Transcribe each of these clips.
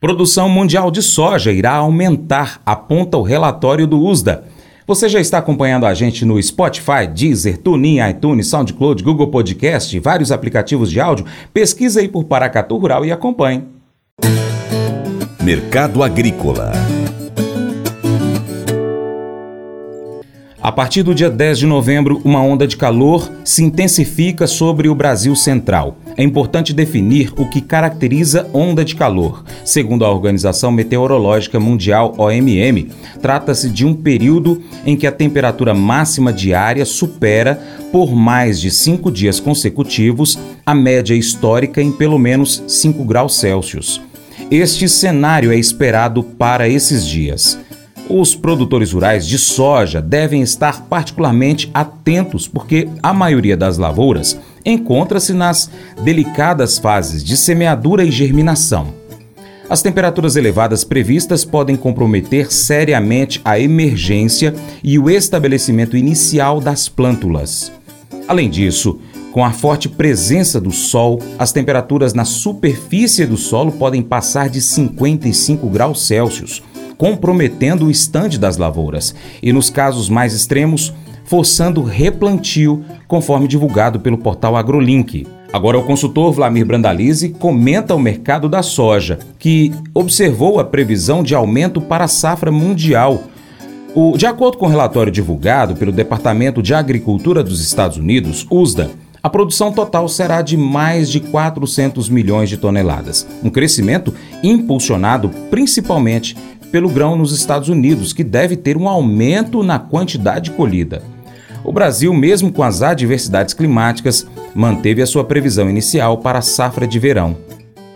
Produção mundial de soja irá aumentar, aponta o relatório do USDA. Você já está acompanhando a gente no Spotify, Deezer, TuneIn, iTunes, SoundCloud, Google Podcast e vários aplicativos de áudio? Pesquisa aí por Paracatu Rural e acompanhe. Mercado Agrícola A partir do dia 10 de novembro, uma onda de calor se intensifica sobre o Brasil Central. É importante definir o que caracteriza onda de calor. Segundo a Organização Meteorológica Mundial, OMM, trata-se de um período em que a temperatura máxima diária supera, por mais de cinco dias consecutivos, a média histórica em pelo menos 5 graus Celsius. Este cenário é esperado para esses dias. Os produtores rurais de soja devem estar particularmente atentos porque a maioria das lavouras encontra-se nas delicadas fases de semeadura e germinação. As temperaturas elevadas previstas podem comprometer seriamente a emergência e o estabelecimento inicial das plântulas. Além disso, com a forte presença do sol, as temperaturas na superfície do solo podem passar de 55 graus Celsius, comprometendo o estande das lavouras e, nos casos mais extremos, forçando replantio, conforme divulgado pelo portal AgroLink. Agora, o consultor Vlamir Brandalize comenta o mercado da soja, que observou a previsão de aumento para a safra mundial. O, de acordo com o relatório divulgado pelo Departamento de Agricultura dos Estados Unidos, USDA, a produção total será de mais de 400 milhões de toneladas, um crescimento impulsionado principalmente pelo grão nos Estados Unidos, que deve ter um aumento na quantidade colhida. O Brasil, mesmo com as adversidades climáticas, manteve a sua previsão inicial para a safra de verão.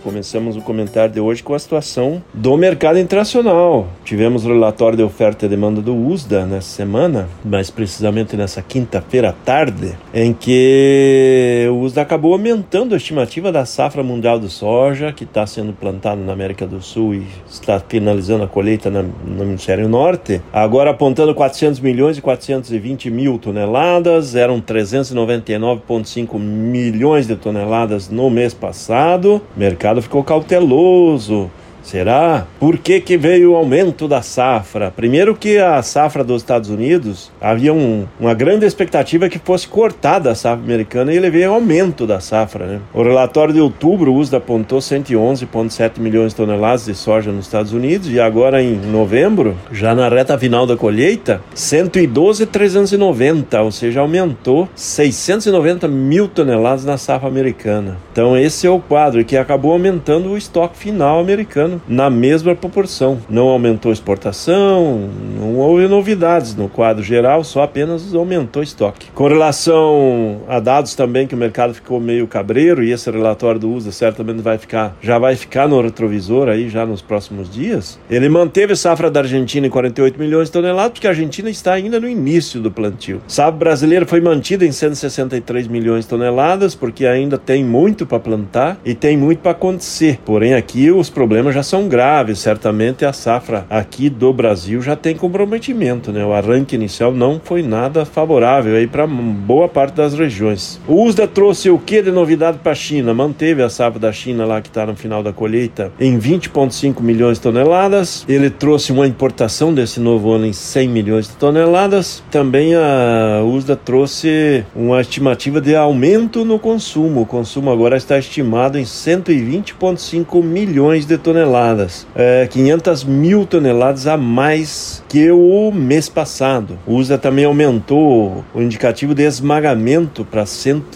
Começamos o comentário de hoje com a situação do mercado internacional. Tivemos o relatório de oferta e demanda do USDA nessa semana, mais precisamente nessa quinta-feira à tarde, em que o USDA acabou aumentando a estimativa da safra mundial de soja, que está sendo plantada na América do Sul e está finalizando a colheita no Hemisfério Norte, agora apontando 400 milhões e 420 mil toneladas, eram 399,5 milhões de toneladas no mês passado. Mercado ficou cauteloso Será? Por que, que veio o aumento da safra? Primeiro que a safra dos Estados Unidos havia um, uma grande expectativa que fosse cortada a safra americana e ele veio aumento da safra. Né? O relatório de outubro, o USDA apontou 111,7 milhões de toneladas de soja nos Estados Unidos e agora em novembro, já na reta final da colheita, 112,390, ou seja, aumentou 690 mil toneladas na safra americana. Então esse é o quadro que acabou aumentando o estoque final americano ano na mesma proporção. Não aumentou exportação, não houve novidades no quadro geral, só apenas aumentou estoque. Com relação a dados também que o mercado ficou meio cabreiro e esse relatório do USA certamente vai ficar, já vai ficar no retrovisor aí já nos próximos dias. Ele manteve a safra da Argentina em 48 milhões de toneladas, porque a Argentina está ainda no início do plantio. Safra brasileira foi mantida em 163 milhões de toneladas, porque ainda tem muito para plantar e tem muito para acontecer. Porém, aqui os problemas já são graves. Certamente a safra aqui do Brasil já tem comprometimento, né? O arranque inicial não foi nada favorável aí para boa parte das regiões. O USDA trouxe o que de novidade para a China? Manteve a safra da China lá que está no final da colheita em 20,5 milhões de toneladas. Ele trouxe uma importação desse novo ano em 100 milhões de toneladas. Também a USDA trouxe uma estimativa de aumento no consumo. O consumo agora está estimado em 120,5 milhões de toneladas toneladas, é, 500 mil toneladas a mais que o mês passado. O USA também aumentou o indicativo de esmagamento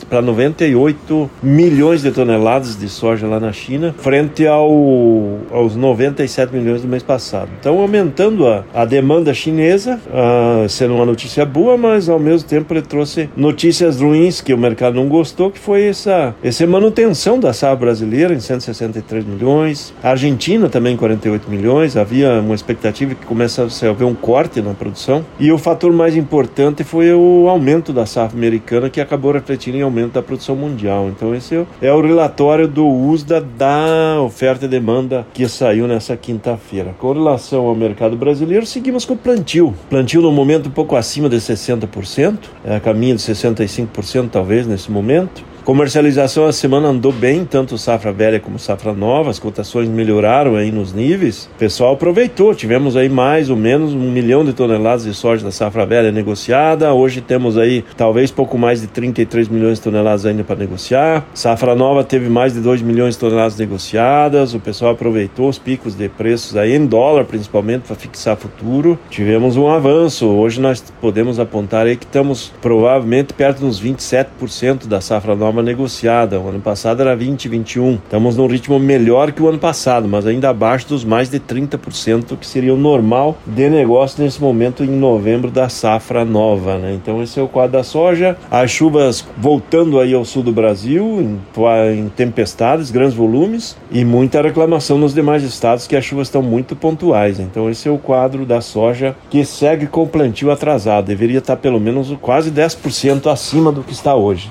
para 98 milhões de toneladas de soja lá na China, frente ao, aos 97 milhões do mês passado. Então, aumentando a, a demanda chinesa, uh, sendo uma notícia boa, mas ao mesmo tempo ele trouxe notícias ruins que o mercado não gostou, que foi essa, essa manutenção da safra brasileira em 163 milhões, a Argentina Argentina também 48 milhões, havia uma expectativa que começasse a haver um corte na produção. E o fator mais importante foi o aumento da safra americana, que acabou refletindo em aumento da produção mundial. Então esse é o relatório do USDA da oferta e demanda que saiu nessa quinta-feira. Com relação ao mercado brasileiro, seguimos com o plantio. Plantio no momento um pouco acima de 60%, é a caminho de 65% talvez nesse momento. Comercialização a semana andou bem, tanto safra velha como safra nova, as cotações melhoraram aí nos níveis. O pessoal aproveitou, tivemos aí mais ou menos um milhão de toneladas de soja da safra velha negociada. Hoje temos aí talvez pouco mais de 33 milhões de toneladas ainda para negociar. Safra nova teve mais de 2 milhões de toneladas negociadas. O pessoal aproveitou os picos de preços aí em dólar, principalmente para fixar futuro. Tivemos um avanço. Hoje nós podemos apontar aí que estamos provavelmente perto dos 27% da safra nova negociada. O ano passado era 20, 21. Estamos num ritmo melhor que o ano passado, mas ainda abaixo dos mais de 30% que seria o normal de negócio nesse momento em novembro da safra nova, né? Então esse é o quadro da soja. As chuvas voltando aí ao sul do Brasil em, em tempestades, grandes volumes e muita reclamação nos demais estados que as chuvas estão muito pontuais. Então esse é o quadro da soja que segue com o plantio atrasado. Deveria estar pelo menos quase 10% acima do que está hoje.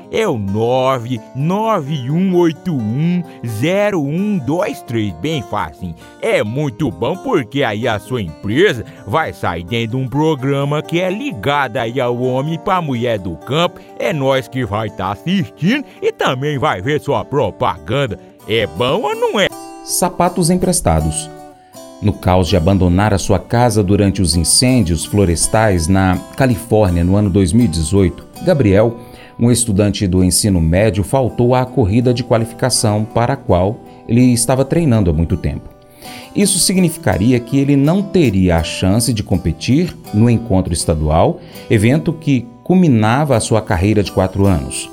é o 991810123, bem fácil. É muito bom porque aí a sua empresa vai sair dentro de um programa que é ligado aí ao homem para mulher do campo. É nós que vai estar tá assistindo e também vai ver sua propaganda. É bom ou não é? Sapatos emprestados. No caos de abandonar a sua casa durante os incêndios florestais na Califórnia no ano 2018, Gabriel, um estudante do ensino médio, faltou à corrida de qualificação para a qual ele estava treinando há muito tempo. Isso significaria que ele não teria a chance de competir no encontro estadual, evento que culminava a sua carreira de quatro anos.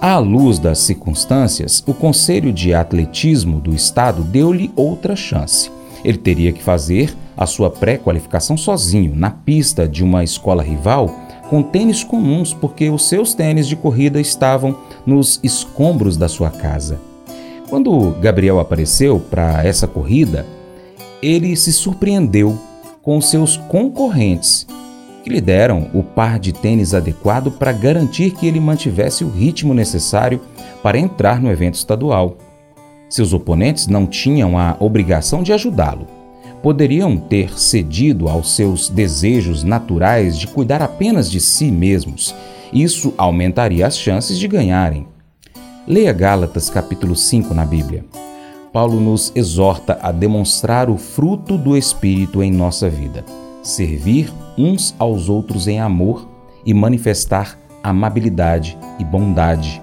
À luz das circunstâncias, o Conselho de Atletismo do Estado deu-lhe outra chance. Ele teria que fazer a sua pré-qualificação sozinho, na pista de uma escola rival, com tênis comuns, porque os seus tênis de corrida estavam nos escombros da sua casa. Quando Gabriel apareceu para essa corrida, ele se surpreendeu com seus concorrentes, que lhe deram o par de tênis adequado para garantir que ele mantivesse o ritmo necessário para entrar no evento estadual. Seus oponentes não tinham a obrigação de ajudá-lo. Poderiam ter cedido aos seus desejos naturais de cuidar apenas de si mesmos. Isso aumentaria as chances de ganharem. Leia Gálatas capítulo 5 na Bíblia. Paulo nos exorta a demonstrar o fruto do Espírito em nossa vida, servir uns aos outros em amor e manifestar amabilidade e bondade.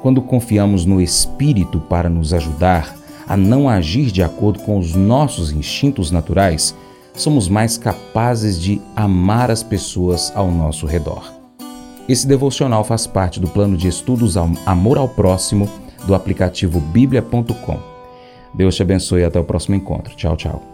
Quando confiamos no Espírito para nos ajudar a não agir de acordo com os nossos instintos naturais, somos mais capazes de amar as pessoas ao nosso redor. Esse devocional faz parte do plano de estudos Amor ao Próximo do aplicativo bíblia.com. Deus te abençoe e até o próximo encontro. Tchau, tchau.